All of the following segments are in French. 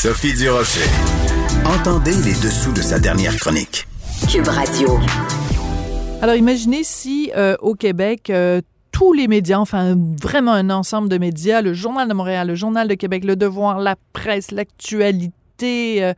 Sophie Durocher. Entendez les dessous de sa dernière chronique. Cube Radio. Alors imaginez si euh, au Québec, euh, tous les médias, enfin vraiment un ensemble de médias, le Journal de Montréal, le Journal de Québec, Le Devoir, la presse, l'actualité, euh,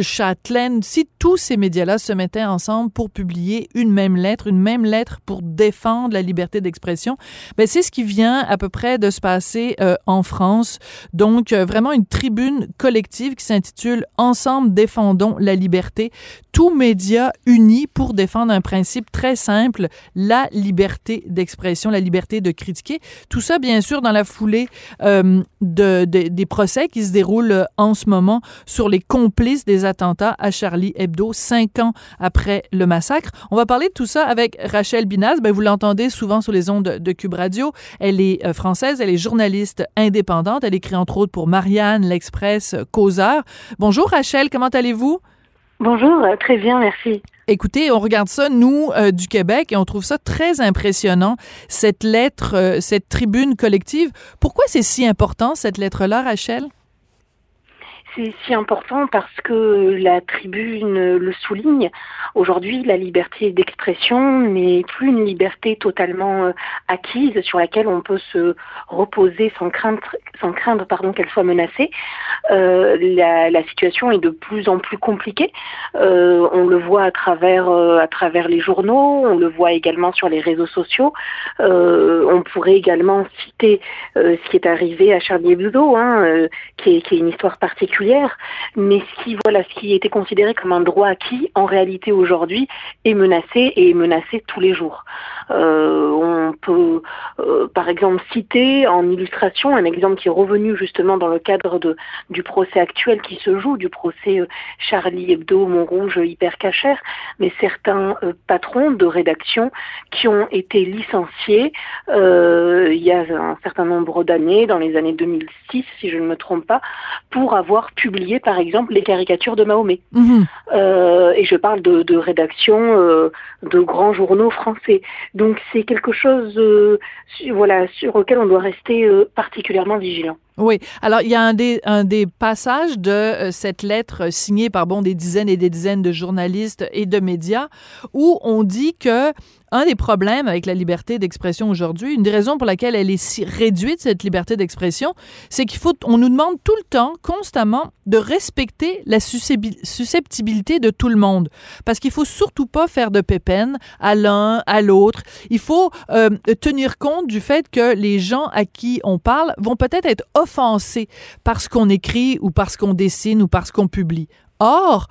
Châtelaine, si tous ces médias-là se mettaient ensemble pour publier une même lettre, une même lettre pour défendre la liberté d'expression, ben c'est ce qui vient à peu près de se passer euh, en France. Donc euh, vraiment une tribune collective qui s'intitule Ensemble défendons la liberté. Tous médias unis pour défendre un principe très simple, la liberté d'expression, la liberté de critiquer. Tout ça, bien sûr, dans la foulée de, de, des procès qui se déroulent en ce moment sur les complices des attentats à Charlie Hebdo, cinq ans après le massacre. On va parler de tout ça avec Rachel Binaz. Ben, vous l'entendez souvent sur les ondes de Cube Radio. Elle est euh, française, elle est journaliste indépendante. Elle écrit entre autres pour Marianne, l'Express, Causeur. Bonjour Rachel, comment allez-vous? Bonjour, euh, très bien, merci. Écoutez, on regarde ça, nous, euh, du Québec, et on trouve ça très impressionnant, cette lettre, cette tribune collective. Pourquoi c'est si important, cette lettre-là, Rachel? C'est si important parce que la tribune le souligne. Aujourd'hui, la liberté d'expression n'est plus une liberté totalement euh, acquise sur laquelle on peut se reposer sans craindre, sans craindre pardon, qu'elle soit menacée. Euh, la, situation est de plus en plus compliquée. Euh, on le voit à travers, à travers les journaux, on le voit également sur les réseaux sociaux. on pourrait également citer ce qui est arrivé à Charlie Hebdo, hein, qui, est, qui est une histoire particulière mais ce qui, ce qui était considéré comme un droit acquis, en réalité aujourd'hui, est menacé et est menacé tous les jours. Euh, on peut, euh, par exemple, citer en illustration un exemple qui est revenu justement dans le cadre de, du procès actuel qui se joue, du procès euh, Charlie Hebdo, Montrouge, Hyper Cacher, mais certains patrons de rédaction qui ont été licenciés il y a un certain nombre d'années, dans les années 2006 si je ne me trompe pas, pour avoir publié par exemple les caricatures de Mahomet. Mhm. et je parle de, de rédaction de grands journaux français. Donc c'est quelque chose euh, voilà, sur lequel on doit rester euh, particulièrement vigilant. Oui. Alors, il y a un des, passages de euh, cette lettre signée par bon des dizaines et des dizaines de journalistes et de médias où on dit que un des problèmes avec la liberté d'expression aujourd'hui, une des raisons pour laquelle elle est si réduite, cette liberté d'expression, c'est qu'il faut, on nous demande tout le temps, constamment, de respecter la susceptibilité de tout le monde. Parce qu'il faut surtout pas faire de pépène à l'un, à l'autre. Il faut euh, tenir compte du fait que les gens à qui on parle vont peut-être être offensés parce qu'on écrit ou parce qu'on dessine ou parce qu'on publie. Or,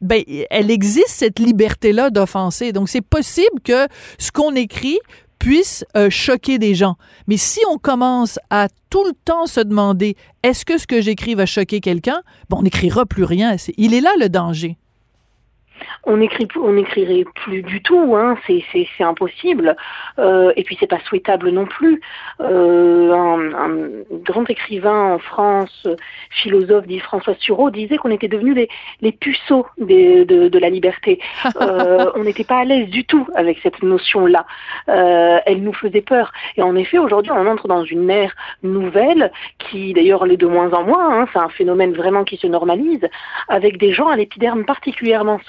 ben, elle existe cette liberté-là d'offenser. Donc, c'est possible que ce qu'on écrit puisse euh, choquer des gens. Mais si on commence à tout le temps se demander est-ce que ce que j'écris va choquer quelqu'un, ben, on n'écrira plus rien. il est là le danger on écrit on n'écrirait plus du tout, hein, c'est impossible. Euh, et puis c'est pas souhaitable non plus. Euh, un, grand écrivain en France, philosophe, dit François Sureau, disait qu'on était devenus les, les puceaux de, la liberté. Euh, on n'était pas à l'aise du tout avec cette notion-là. elle nous faisait peur. Et en effet, aujourd'hui, on entre dans une ère nouvelle qui, d'ailleurs, l'est de moins en moins. Hein, c'est un phénomène vraiment qui se normalise, avec des gens à l'épiderme particulièrement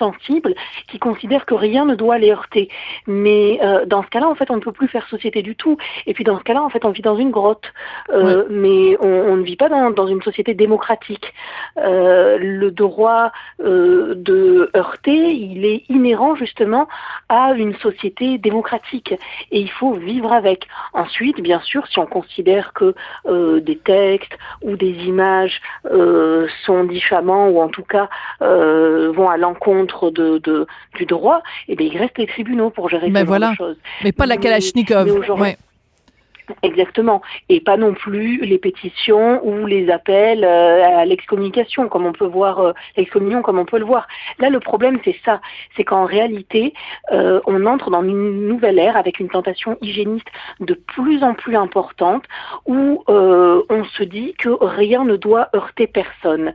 qui considèrent que rien ne doit les heurter. Mais euh, dans ce cas-là, en fait, on ne peut plus faire société du tout. Et puis dans ce cas-là, en fait, on vit dans une grotte. Euh, mais on, ne vit pas dans, une société démocratique. Euh, le droit de heurter, il est inhérent justement à une société démocratique. Et il faut vivre avec. Ensuite, bien sûr, si on considère que des textes ou des images sont diffamants ou en tout cas vont à l'encontre de, du droit, et eh bien, il reste les tribunaux pour gérer mais ce voilà. choses. Mais pas la Kalachnikov. Exactement. Et pas non plus les pétitions ou les appels euh, à l'excommunication, comme on peut voir, euh, l'excommunion, comme on peut le voir. Là, le problème, c'est ça. C'est qu'en réalité, euh, on entre dans une nouvelle ère avec une tentation hygiéniste de plus en plus importante où on se dit que rien ne doit heurter personne.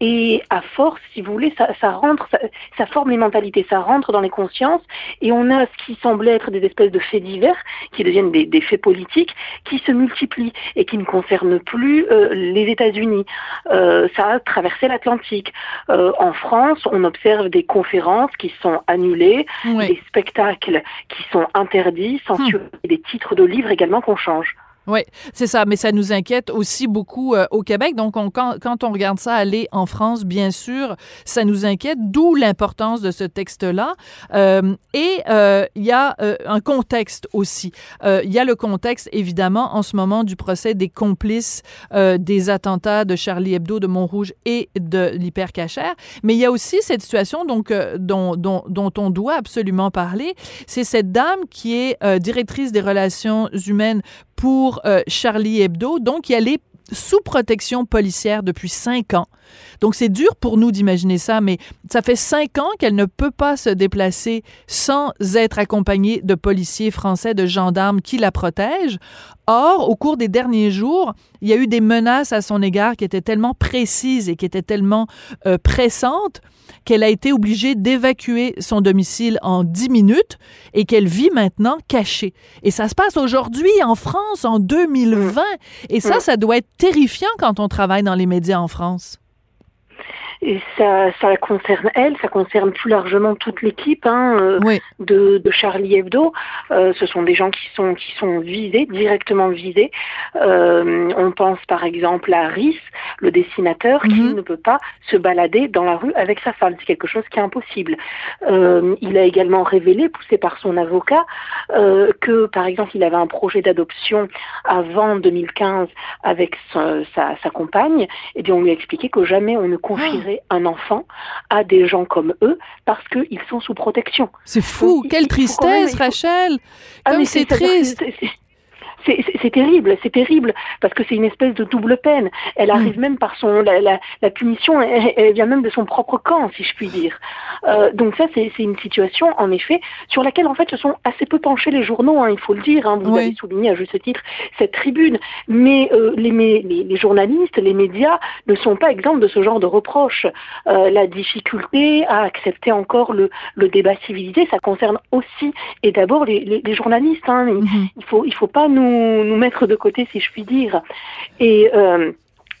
Et à force, si vous voulez, ça, ça rentre, ça, forme les mentalités, ça rentre dans les consciences et on a ce qui semblait être des espèces de faits divers qui deviennent des faits politiques qui se multiplient et qui ne concernent plus euh, les États-Unis. Euh, ça a traversé l'Atlantique. Euh, en France, on observe des conférences qui sont annulées, des spectacles qui sont interdits, censurés, hmm. des titres de livres également qu'on change. Oui, c'est ça, mais ça nous inquiète aussi beaucoup euh, au Québec. Donc, quand, on regarde ça aller en France, bien sûr, ça nous inquiète, d'où l'importance de ce texte-là. Euh, et euh, il y a un contexte aussi. Il y a le contexte, évidemment, en ce moment du procès des complices des attentats de Charlie Hebdo, de Montrouge et de l'hypercachère. Mais il y a aussi cette situation donc, dont on doit absolument parler. C'est cette dame qui est directrice des relations humaines pour euh, Charlie Hebdo. Donc, elle est sous protection policière depuis cinq ans. Donc, c'est dur pour nous d'imaginer ça, mais ça fait cinq ans qu'elle ne peut pas se déplacer sans être accompagnée de policiers français, de gendarmes qui la protègent. Or, au cours des derniers jours, il y a eu des menaces à son égard qui étaient tellement précises et qui étaient tellement euh, pressantes qu'elle a été obligée d'évacuer son domicile en dix minutes et qu'elle vit maintenant cachée. Et ça se passe aujourd'hui en France, en 2020. Et ça, ça doit être terrifiant quand on travaille dans les médias en France. Et ça, ça concerne elle, ça concerne plus largement toute l'équipe hein, euh, de, de, Charlie Hebdo. Euh, ce sont des gens qui sont qui sont visés, directement visés. Euh, on pense par exemple à Rhys, le dessinateur, qui mhm. ne peut pas se balader dans la rue avec sa femme. C'est quelque chose qui est impossible. Euh, il a également révélé, poussé par son avocat, euh, que par exemple il avait un projet d'adoption avant 2015 avec sa, sa, sa compagne. Et bien on lui a expliqué que jamais on ne confierait un enfant à des gens comme eux parce qu'ils sont sous protection. C'est fou, quelle tristesse, Rachel. Ah, Comme c'est triste c'est terrible, c'est terrible, parce que c'est une espèce de double peine. Elle arrive mm. même par son, la, la, la punition, elle, vient même de son propre camp, si je puis dire. Euh, donc ça, c'est une situation, en effet, sur laquelle, en fait, se sont assez peu penchés les journaux, hein, il faut le dire. Hein, vous avez souligné à juste titre cette tribune, mais euh, les, les, les, journalistes, les médias ne sont pas exempts de ce genre de reproches. Euh, la difficulté à accepter encore le, le débat civilisé, ça concerne aussi et d'abord les, les, journalistes. Hein. Mm-hmm. Il faut, il faut pas nous nous, mettre de côté, si je puis dire. Et euh,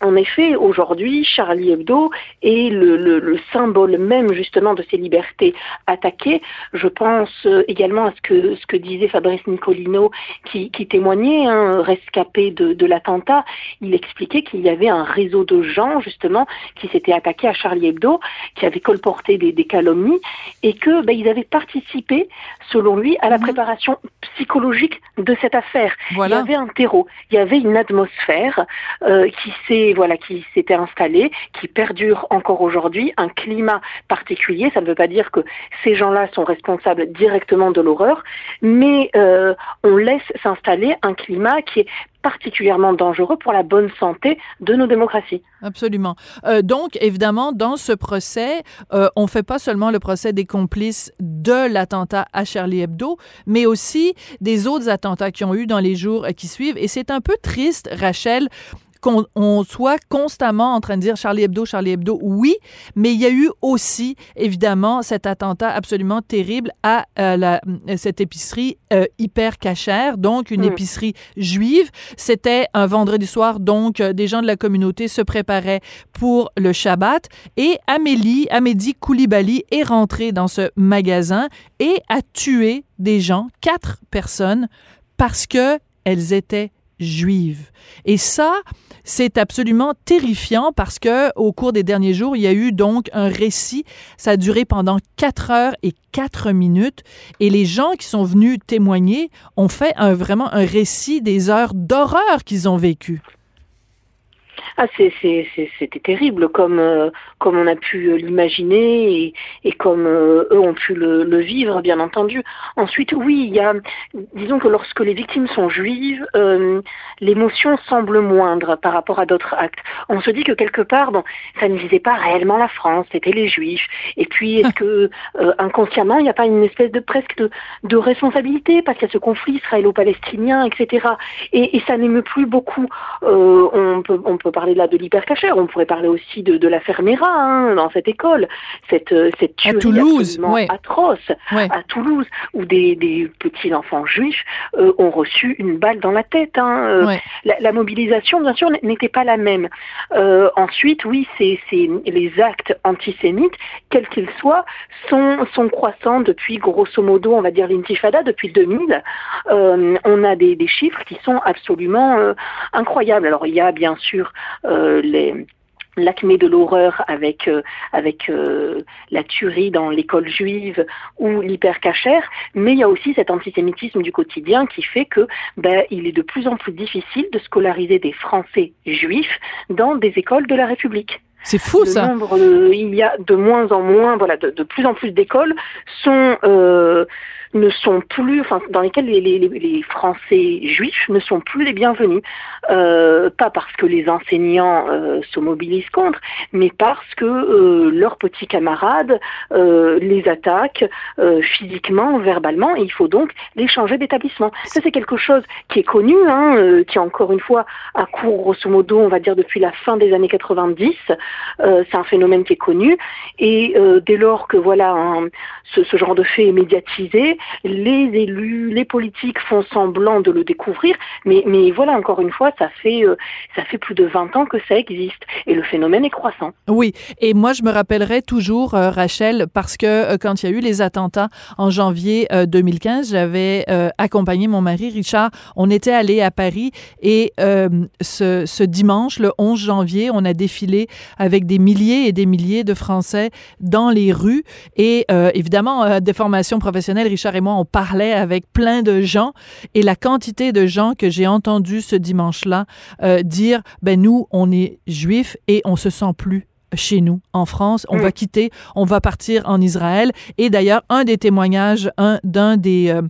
en effet, aujourd'hui, Charlie Hebdo est le, symbole même justement de ces libertés attaquées. Je pense euh, également à ce que, ce que disait Fabrice Nicolino qui, témoignait, hein, rescapé de, l'attentat. Il expliquait qu'il y avait un réseau de gens justement qui s'étaient attaqués à Charlie Hebdo, qui avaient colporté des, calomnies et que ben, ils avaient participé, selon lui, à la mhm. préparation psychologique de cette affaire. Il y avait un terreau, il y avait une atmosphère euh, qui s'est voilà, qui s'était installé, qui perdure encore aujourd'hui, un climat particulier. Ça ne veut pas dire que ces gens-là sont responsables directement de l'horreur, mais euh, on laisse s'installer un climat qui est particulièrement dangereux pour la bonne santé de nos démocraties. Absolument. Euh, donc, évidemment, dans ce procès, euh, on ne fait pas seulement le procès des complices de l'attentat à Charlie Hebdo, mais aussi des autres attentats qui ont eu dans les jours qui suivent. Et c'est un peu triste, Rachel, qu'on soit constamment en train de dire Charlie Hebdo, Charlie Hebdo, oui, mais il y a eu aussi, évidemment, cet attentat absolument terrible à euh, la, cette épicerie euh, hyper cachère, donc une mm. épicerie juive. C'était un vendredi soir, donc euh, des gens de la communauté se préparaient pour le Shabbat et Amélie, Amédi Koulibaly est rentrée dans ce magasin et a tué des gens, quatre personnes, parce que elles étaient Et ça, c'est absolument terrifiant parce que au cours des derniers jours, il y a eu donc un récit. Ça a duré pendant quatre heures et quatre minutes. Et les gens qui sont venus témoigner ont fait vraiment un récit des heures d'horreur qu'ils ont vécues. Ah, c'était terrible, comme euh, comme on a pu l'imaginer et, et, comme euh, eux ont pu le, le, vivre, bien entendu. Ensuite, oui, il y a, disons que lorsque les victimes sont juives, euh, l'émotion semble moindre par rapport à d'autres actes. On se dit que quelque part, bon, ça ne visait pas réellement la France, c'était les Juifs. Et puis, est-ce que inconsciemment, il n'y a pas une espèce de presque de, de responsabilité parce qu'il y a ce conflit israélo-palestinien, etc. Et, et ça n'émeut plus beaucoup. on peut on peut parler là de l'hypercachère, on pourrait parler aussi de, de la Fermera hein, dans cette école, cette, euh, cette tuerie à Toulouse, atroce à Toulouse, où des, des petits enfants juifs euh, ont reçu une balle dans la tête. Hein. Euh, la, mobilisation, bien sûr, n'était pas la même. ensuite, oui, c'est les actes antisémites, quels qu'ils soient, sont, sont croissants depuis, grosso modo, on va dire l'intifada, depuis 2000. on a des, des, chiffres qui sont absolument incroyables. Alors, il y a bien sûr les l'acmé de l'horreur avec euh, avec euh, la tuerie dans l'école juive ou l'hypercachère, mais il y a aussi cet antisémitisme du quotidien qui fait que ben, il est de plus en plus difficile de scolariser des Français juifs dans des écoles de la République. C'est fou ça. il y a de moins en moins, voilà, de, plus en plus d'écoles sont ne sont plus, enfin, dans lesquels les, les, les, Français juifs ne sont plus les bienvenus. Euh, pas parce que les enseignants euh, se mobilisent contre, mais parce que euh, leurs petits camarades euh, les attaquent euh, physiquement, verbalement, et il faut donc les changer d'établissement. Ça, c'est quelque chose qui est connu, hein, euh, qui encore une fois a cours grosso modo, on va dire depuis la fin des années 90. c'est un phénomène qui est connu, et dès lors que voilà ce, ce genre de fait est médiatisé, les élus, les politiques font semblant de le découvrir, mais, voilà, encore une fois, ça fait, euh, ça fait plus de 20 ans que ça existe et le phénomène est croissant. Oui, et moi, je me rappellerai toujours, euh, Rachel, parce que euh, quand il y a eu les attentats en janvier 2015, j'avais accompagné mon mari, Richard, on était allé à Paris et ce dimanche, le 11 janvier, on a défilé avec des milliers et des milliers de Français dans les rues et évidemment, des formations professionnelles, Richard et moi, on parlait avec plein de gens et la quantité de gens que j'ai entendu ce dimanche-là euh, dire, ben nous, on est juifs et on se sent plus chez nous, en France. On va quitter, on va partir en Israël. Et d'ailleurs, un des témoignages, un d'un des... Euh,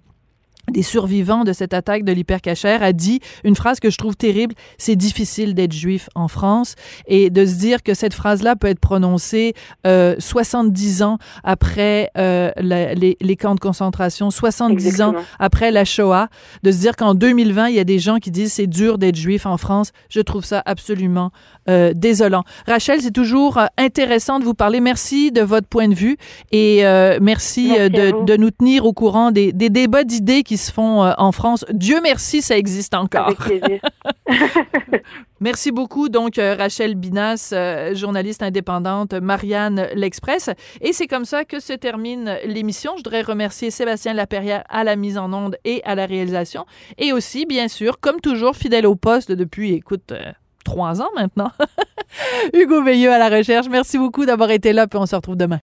des survivants de cette attaque de l'hypercachère a dit une phrase que je trouve terrible, c'est difficile d'être juif en France. Et de se dire que cette phrase-là peut être prononcée euh, 70 ans après euh, les, les, camps de concentration, 70 ans après la Shoah, de se dire qu'en 2020, il y a des gens qui disent c'est dur d'être juif en France, je trouve ça absolument euh, désolant. Rachel, c'est toujours euh, intéressant de vous parler. Merci de votre point de vue et euh, merci, merci de, de, nous tenir au courant des, des débats d'idées qui se font euh, en France. Dieu merci, ça existe encore. Avec plaisir. merci beaucoup, donc, euh, Rachel Binas, euh, journaliste indépendante, Marianne L'Express. Et c'est comme ça que se termine l'émission. Je voudrais remercier Sébastien Laperrière à la mise en onde et à la réalisation. Et aussi, bien sûr, comme toujours, fidèle au poste depuis, écoute, trois ans maintenant, Hugo Veilleux à la recherche. Merci beaucoup d'avoir été là, puis on se retrouve demain.